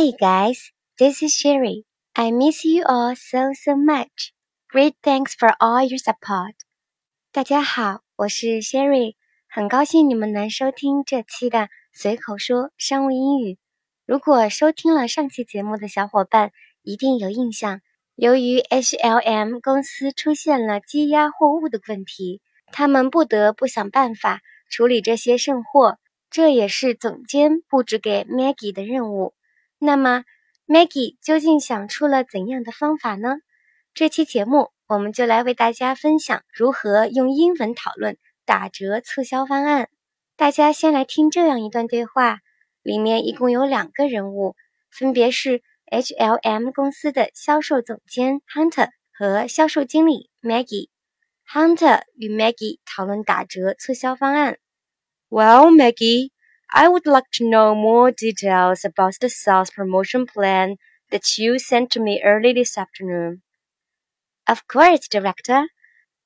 Hi guys, this is Sherry. I miss you all so so much. Great thanks for all your support. 大家好，我是 Sherry，很高兴你们能收听这期的随口说商务英语。如果收听了上期节目的小伙伴，一定有印象。由于 HLM 公司出现了积压货物的问题，他们不得不想办法处理这些剩货，这也是总监布置给 Maggie 的任务。那么，Maggie 究竟想出了怎样的方法呢？这期节目我们就来为大家分享如何用英文讨论打折促销方案。大家先来听这样一段对话，里面一共有两个人物，分别是 HLM 公司的销售总监 Hunter 和销售经理 Maggie。Hunter 与 Maggie 讨论打折促销方案。Well, Maggie. I would like to know more details about the sales promotion plan that you sent to me early this afternoon. Of course, Director.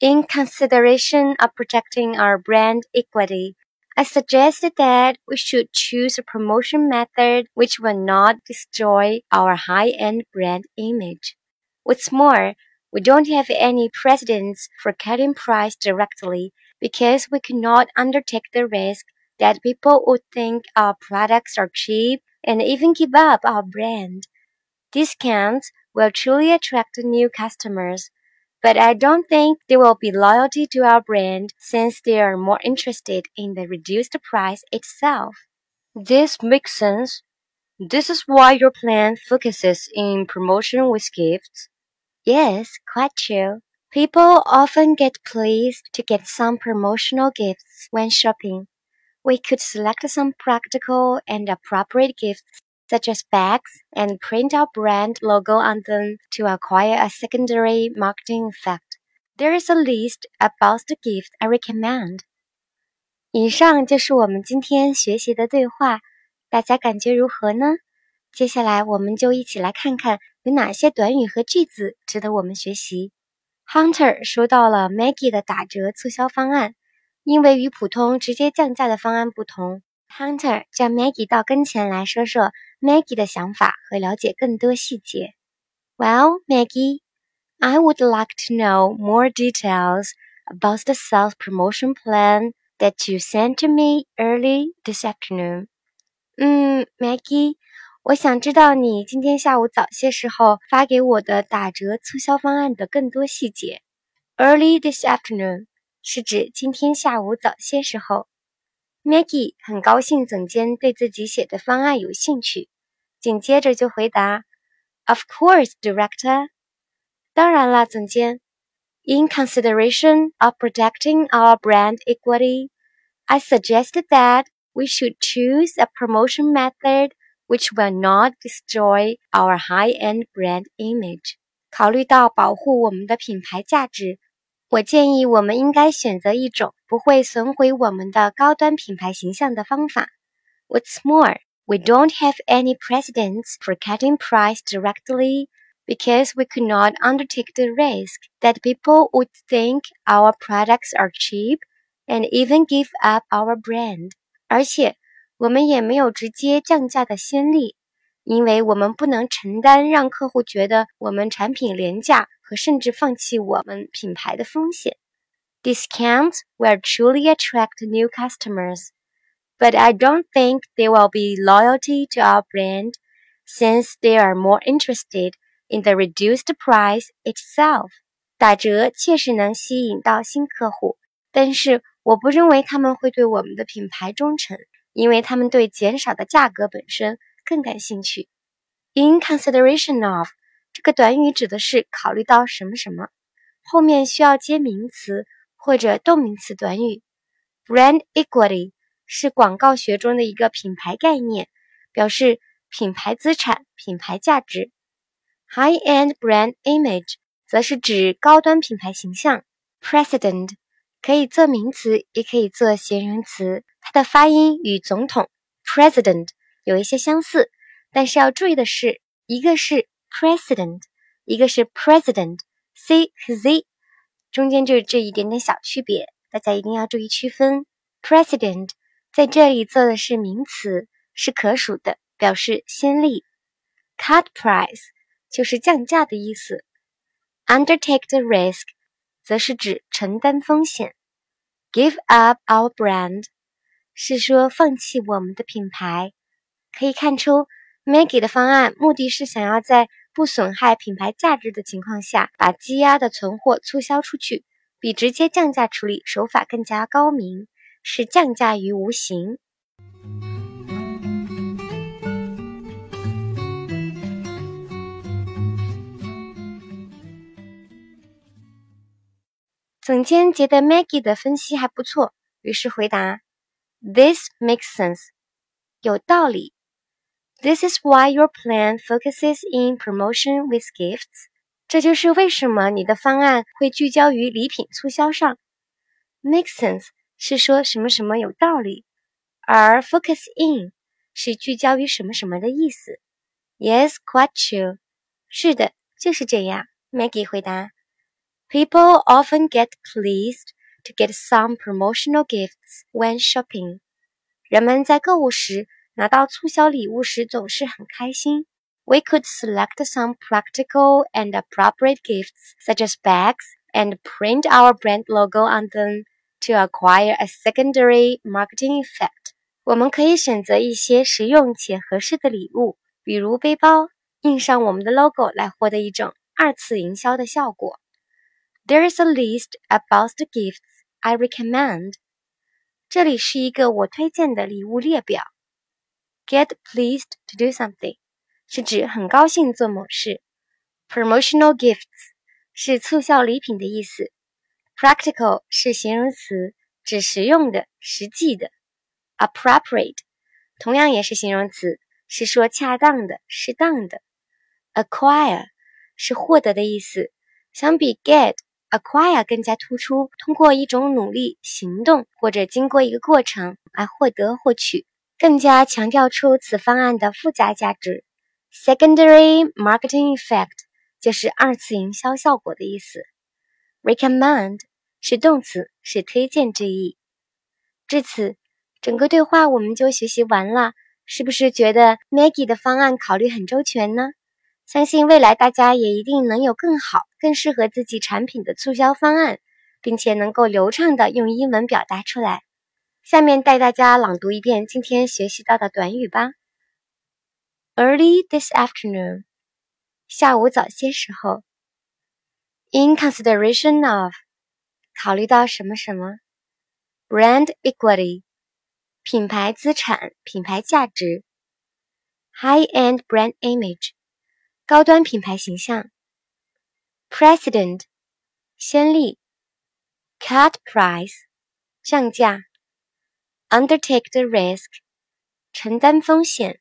In consideration of protecting our brand equity, I suggested that we should choose a promotion method which will not destroy our high-end brand image. What's more, we don't have any precedents for cutting price directly because we cannot undertake the risk that people would think our products are cheap and even give up our brand. Discounts will truly attract new customers, but I don't think they will be loyalty to our brand since they are more interested in the reduced price itself. This makes sense. This is why your plan focuses in promotion with gifts. Yes, quite true. People often get pleased to get some promotional gifts when shopping we could select some practical and appropriate gifts such as bags and print our brand logo on them to acquire a secondary marketing effect. There is a list about the gifts I recommend. 以上就是我们今天学习的对话，大家感觉如何呢？接下来我们就一起来看看有哪些短语和句子值得我们学习。Hunter 收到了 Maggie 的打折促销方案。 因为与普通直接降价的方案不同，Hunter 叫 Maggie 到跟前来说说 Maggie 的想法和了解更多细节。Well, Maggie, I would like to know more details about the sales promotion plan that you sent to me early this afternoon. 嗯，Maggie，我想知道你今天下午早些时候发给我的打折促销方案的更多细节。Early this afternoon. 是指今天下午早些时候，Maggie 很高兴总监对自己写的方案有兴趣，紧接着就回答：“Of course, Director。”当然了，总监。In consideration of protecting our brand equity, I suggested that we should choose a promotion method which will not destroy our high-end brand image. 考虑到保护我们的品牌价值。我建议我们应该选择一种不会损毁我们的高端品牌形象的方法。What's more, we don't have any precedents for cutting price directly because we could not undertake the risk that people would think our products are cheap and even give up our brand. 而且，我们也没有直接降价的先例， 因为我们不能承担让客户觉得我们产品廉价和甚至放弃我们品牌的风险。Discounts will truly attract new customers, but I don't think they will be loyalty to our brand since they are more interested in the reduced price itself. 打折确实能吸引到新客户，但是我不认为他们会对我们的品牌忠诚，因为他们对减少的价格本身 更感兴趣。In consideration of 这个短语指的是考虑到什么什么，后面需要接名词或者动名词短语。Brand equity 是广告学中的一个品牌概念，表示品牌资产、品牌价值。High-end brand image 则是指高端品牌形象。President 可以做名词，也可以做形容词，它的发音与总统 President 有一些相似，但是要注意的是，一个是。President，一个是 President，C 和 Z，中间就是这一点点小区别，大家一定要注意区分。President 在这里做的是名词，是可数的，表示先例。Cut price 就是降价的意思。Undertake the risk 则是指承担风险。Give up our brand 是说放弃我们的品牌。可以看出，Maggie 的方案目的是想要在不损害品牌价值的情况下，把积压的存货促销出去，比直接降价处理手法更加高明，是降价于无形。总监觉得 Maggie 的分析还不错，于是回答：“This makes sense，有道理。This is why your plan focuses in promotion with gifts。这就是为什么你的方案会聚焦于礼品促销上。Make sense 是说什么什么有道理，而 focus in 是聚焦于什么什么的意思。Yes, quite true。是的，就是这样。Maggie 回答。People often get pleased to get some promotional gifts when shopping. 人们在购物时 拿到促销礼物时总是很开心。We could select some practical and appropriate gifts, such as bags, and print our brand logo on them to acquire a secondary marketing effect. 我们可以选择一些实用且合适的礼物，比如背包，印上我们的 logo 来获得一种二次营销的效果。there is a list about the gifts I recommend. 这里是一个我推荐的礼物列表。 Get pleased to do something 是指很高兴做某事。Promotional gifts 是促销礼品的意思。Practical 是形容词，指实用的、实际的。Appropriate 同样也是形容词，是说恰当的、适当的。Acquire 是获得的意思，相比 get。acquire 更加突出，通过一种努力、行动或者经过一个过程来获得、获取，更加强调出此方案的附加价值。Secondary marketing effect 就是二次营销效果的意思。Recommend 是动词，是推荐之意。至此，整个对话我们就学习完了。是不是觉得 Maggie 的方案考虑很周全呢？相信未来大家也一定能有更好、更适合自己产品的促销方案，并且能够流畅的用英文表达出来。下面带大家朗读一遍今天学习到的短语吧。Early this afternoon，下午早些时候。In consideration of，考虑到什么什么。Brand equity，品牌资产、品牌价值。High-end brand image。高端品牌形象，precedent，先例，cut price，降价 ，undertake the risk，承担风险，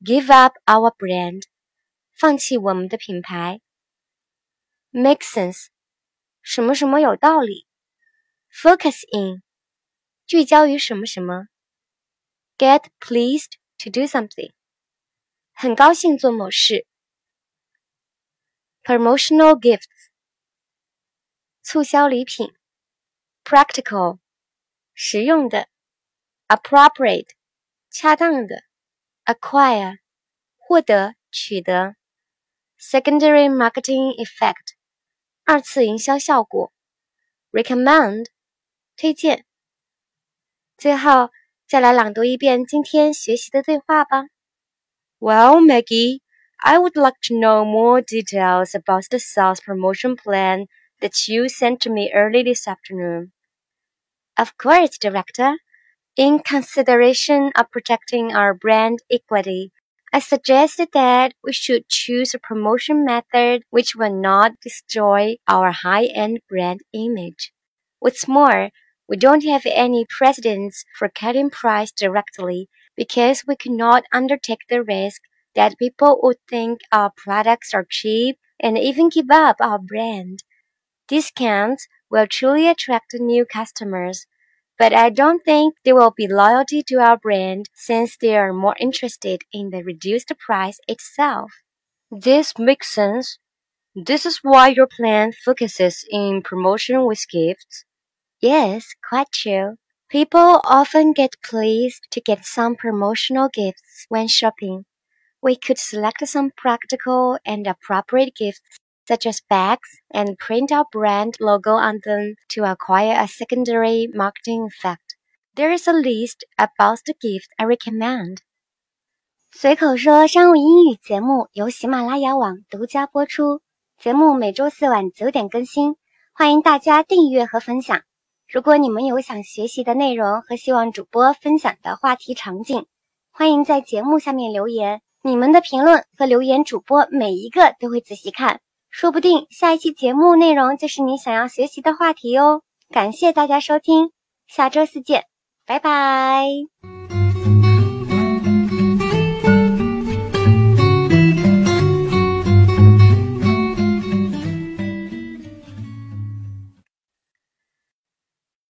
give up our brand，放弃我们的品牌，make sense，什么什么有道理，focus in，聚焦于什么什么，get pleased to do something，很高兴做某事。promotional gifts 促销礼品，practical 实用的 ，appropriate 恰当的，acquire 获得取得，secondary marketing effect 二次营销效果，recommend 推荐。最后再来朗读一遍今天学习的对话吧。Well, Maggie. I would like to know more details about the sales promotion plan that you sent to me early this afternoon. Of course, Director. In consideration of protecting our brand equity, I suggested that we should choose a promotion method which will not destroy our high-end brand image. What's more, we don't have any precedents for cutting price directly because we cannot undertake the risk that people would think our products are cheap and even give up our brand. Discounts will truly attract new customers, but I don't think they will be loyalty to our brand since they are more interested in the reduced price itself. This makes sense. This is why your plan focuses in promotion with gifts. Yes, quite true. People often get pleased to get some promotional gifts when shopping. We could select some practical and appropriate gifts, such as bags, and print our brand logo on them to acquire a secondary marketing effect. There is a list about the gift I recommend. 随口说商务英语节目由喜马拉雅网独家播出，节目每周四晚九点更新，欢迎大家订阅和分享。如果你们有想学习的内容和希望主播分享的话题场景，欢迎在节目下面留言。你们的评论和留言，主播每一个都会仔细看，说不定下一期节目内容就是你想要学习的话题哦。感谢大家收听，下周四见，拜拜。